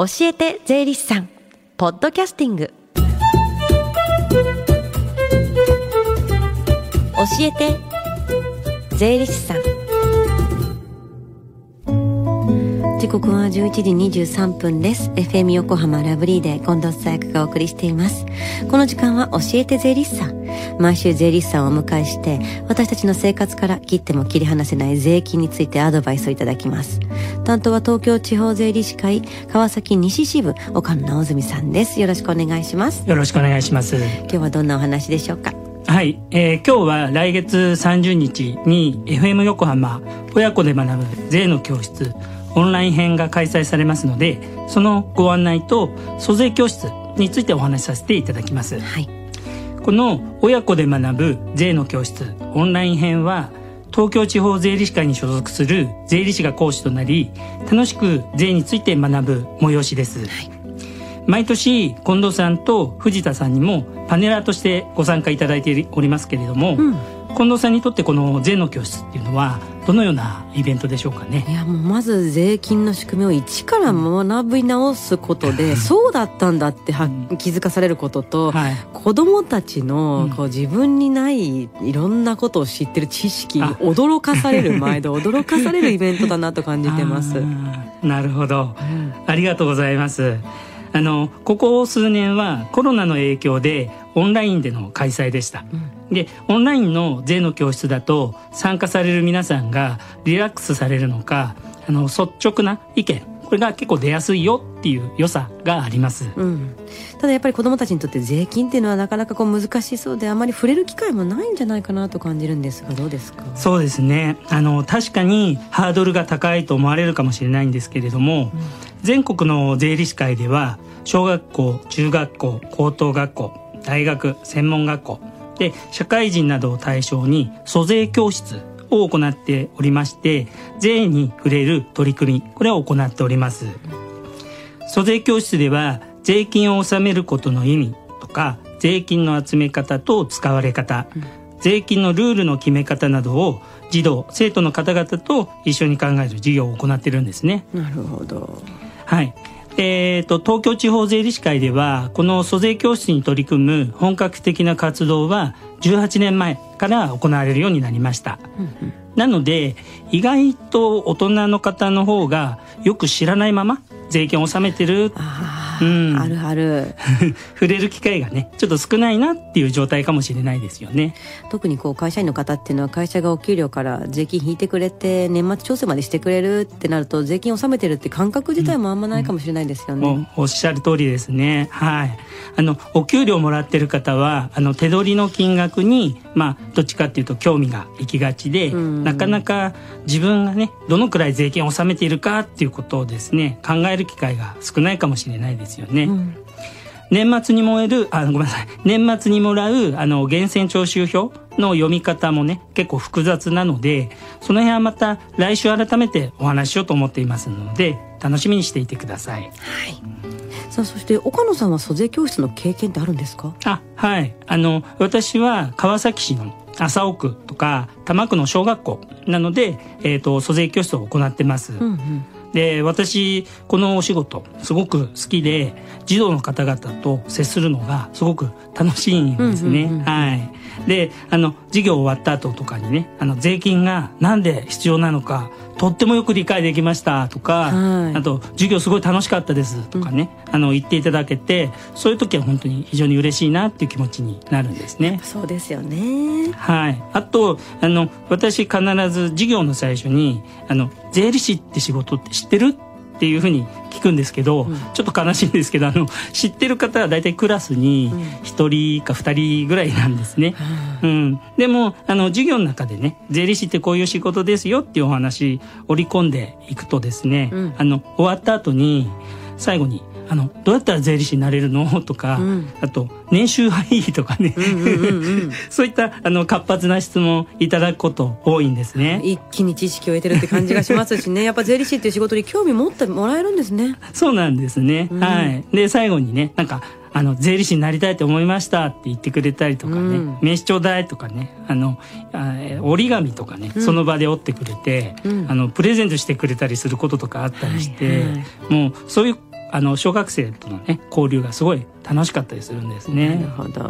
教えて税理士さん。ポッドキャスティング。教えて税理士さん。時刻は11時23分です。FM 横浜ラブリーで近藤紗友がお送りしています。この時間は教えて税理士さん。毎週税理士さんをお迎えして私たちの生活から切っても切り離せない税金についてアドバイスをいただきます。担当は東京地方税理士会川崎西支部岡野直澄さんです。よろしくお願いします。よろしくお願いします。今日はどんなお話でしょうか？はい、えー、今日は来月30日に FM 横浜親子で学ぶ税の教室オンライン編が開催されますのでそのご案内と租税教室についてお話しさせていただきます、はい、この親子で学ぶ税の教室オンライン編は東京地方税理士会に所属する税理士が講師となり楽しく税について学ぶ催しです、はい、毎年近藤さんと藤田さんにもパネラーとしてご参加いただいておりますけれども、うん。近藤さんにとってこの税の教室っていうのはどのようなイベントでしょうかね？いやもうまず税金の仕組みを一から学び直すことで、そうだったんだっては、気づかされることと、はい、子供たちのこう自分にないいろんなことを知ってる知識に驚かされる毎度 驚かされるイベントだなと感じてます。なるほど、うん、ありがとうございます。あのここ数年はコロナの影響でオンラインでの開催でした、うん、でオンラインの税の教室だと参加される皆さんがリラックスされるのかあの率直な意見これが結構出やすいよっていう良さがあります、うん、ただやっぱり子どもたちにとって税金っていうのはなかなかこう難しそうであまり触れる機会もないんじゃないかなと感じるんですがどうですか？そうですね。あの確かにハードルが高いと思われるかもしれないんですけれども、うん、全国の税理士会では小学校中学校高等学校大学専門学校で社会人などを対象に租税教室を行っておりまして税に触れる取り組みこれを行っております。租税教室では税金を納めることの意味とか税金の集め方と使われ方、税金のルールの決め方などを児童生徒の方々と一緒に考える授業を行ってるんですね。なるほど。はいえーと、東京地方税理士会ではこの租税教室に取り組む本格的な活動は18年前から行われるようになりました、うんうん、なので意外と大人の方の方がよく知らないまま税金を納めてる。うん、あるある。触れる機会がねちょっと少ないなっていう状態かもしれないですよね。特にこう会社員の方っていうのは会社がお給料から税金引いてくれて年末調整までしてくれるってなると税金を納めてるって感覚自体もあんまないかもしれないですよね、うん、おっしゃる通りですね。はい。あのお給料もらってる方はあの手取りの金額にまあどっちかっていうと興味がいきがちで、うん、なかなか自分がねどのくらい税金を納めているかっていうことをですね考える機会が少ないかもしれないですよね。うん年末に燃えるあごめんなさい年末にもらうあの源泉徴収票の読み方もね結構複雑なのでその辺はまた来週改めてお話ししようと思っていますので楽しみにしていてください。はいさあそして岡野さんは租税教室の経験ってあるんですか？あはいあの私は川崎市の麻生区とか多摩区の小学校なので、えーと、租税教室を行ってます。うんうんで私このお仕事すごく好きで児童の方々と接するのがすごく楽しいんですね。うんうんうん、はい。で、あの授業終わった後とかにね、あの税金がなんで必要なのかとってもよく理解できましたとか、はい、あと授業すごい楽しかったですとかね、うん、あの言っていただけて、そういう時は本当に非常に嬉しいなっていう気持ちになるんですね。そうですよね。はい。あとあの私必ず授業の最初にあの税理士って仕事って知ってるっていうふうに聞くんですけど、うん、ちょっと悲しいんですけどあの知ってる方は大体クラスに1人か2人ぐらいなんですね。うん、うん、でもあの授業の中でね税理士ってこういう仕事ですよっていうお話織り込んでいくとですね、うん、あの終わった後に最後にあのどうやったら税理士になれるの？とか、うん、あと年収はいいとかね、そういったあの活発な質問いただくこと多いんですね。一気に知識を得てるって感じがしますしね。やっぱ税理士っていう仕事に興味持ってもらえるんですね。そうなんですね、うん、はい。で最後にねなんかあの税理士になりたいと思いましたって言ってくれたりとかね、うん、名刺頂戴とかね。あのあ折り紙とかね、うん、その場で折ってくれて、うん、あのプレゼントしてくれたりすることとかあったりして、はいはい、もうそういうあの小学生とのね交流がすごい楽しかったりするんですね。なるほど。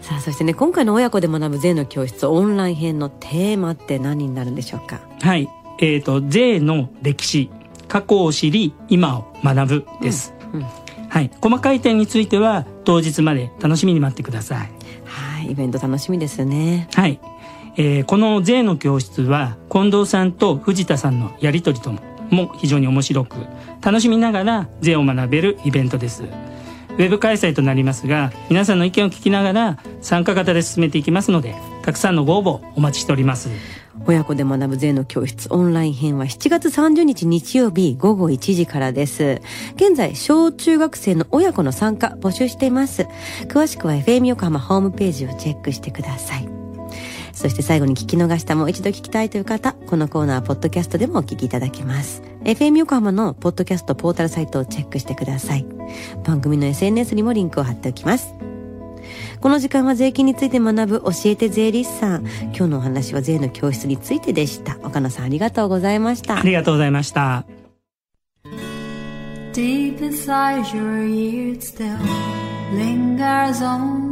さあそしてね今回の親子で学ぶ税の教室オンライン編のテーマって何になるんでしょうか？はい。えーと、税の歴史過去を知り今を学ぶです、うんうん、はい、細かい点については当日まで楽しみに待ってください。はいイベント楽しみですね。はい、えー、この税の教室は近藤さんと藤田さんのやり取りともも非常に面白く楽しみながら税を学べるイベントですウェブ開催となりますが皆さんの意見を聞きながら参加型で進めていきますのでたくさんのご応募お待ちしております親子で学ぶ税の教室オンライン編は7月30日日曜日午後1時からです。現在、小中学生の親子の参加募集しています。詳しくは FM 横浜ホームページをチェックしてください。そして最後に聞き逃したもう一度聞きたいという方、このコーナーはポッドキャストでもお聞きいただけます。FM 横浜のポッドキャストポータルサイトをチェックしてください。番組の SNS にもリンクを貼っておきます。この時間は税金について学ぶ教えて税理士さん。今日のお話は税の教室についてでした。岡野さんありがとうございました。ありがとうございました。Deep inside your ears still lingers on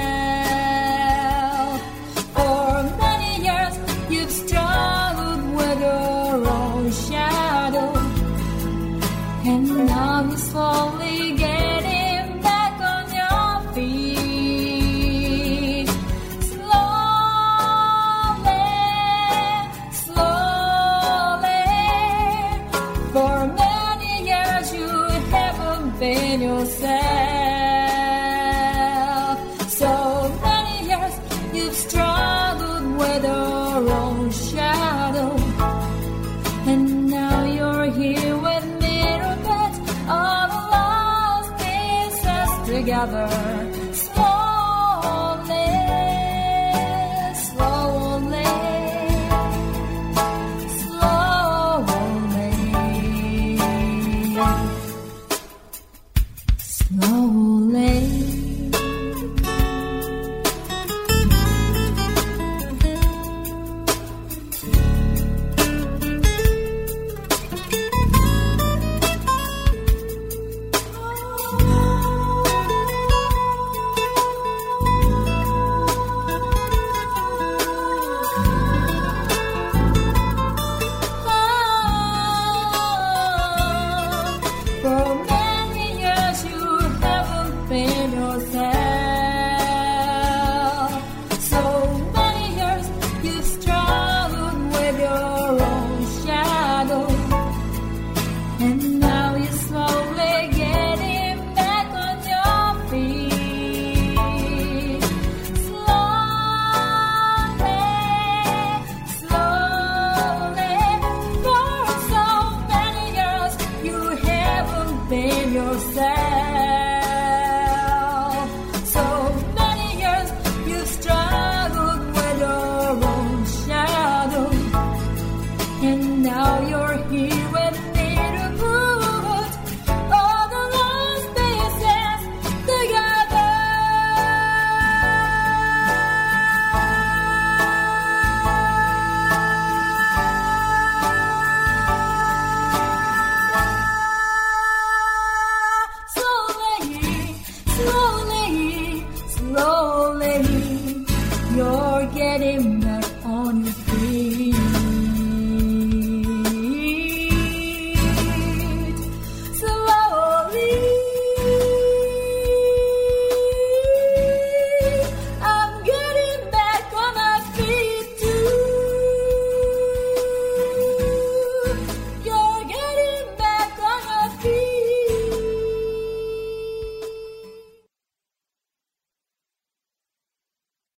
another.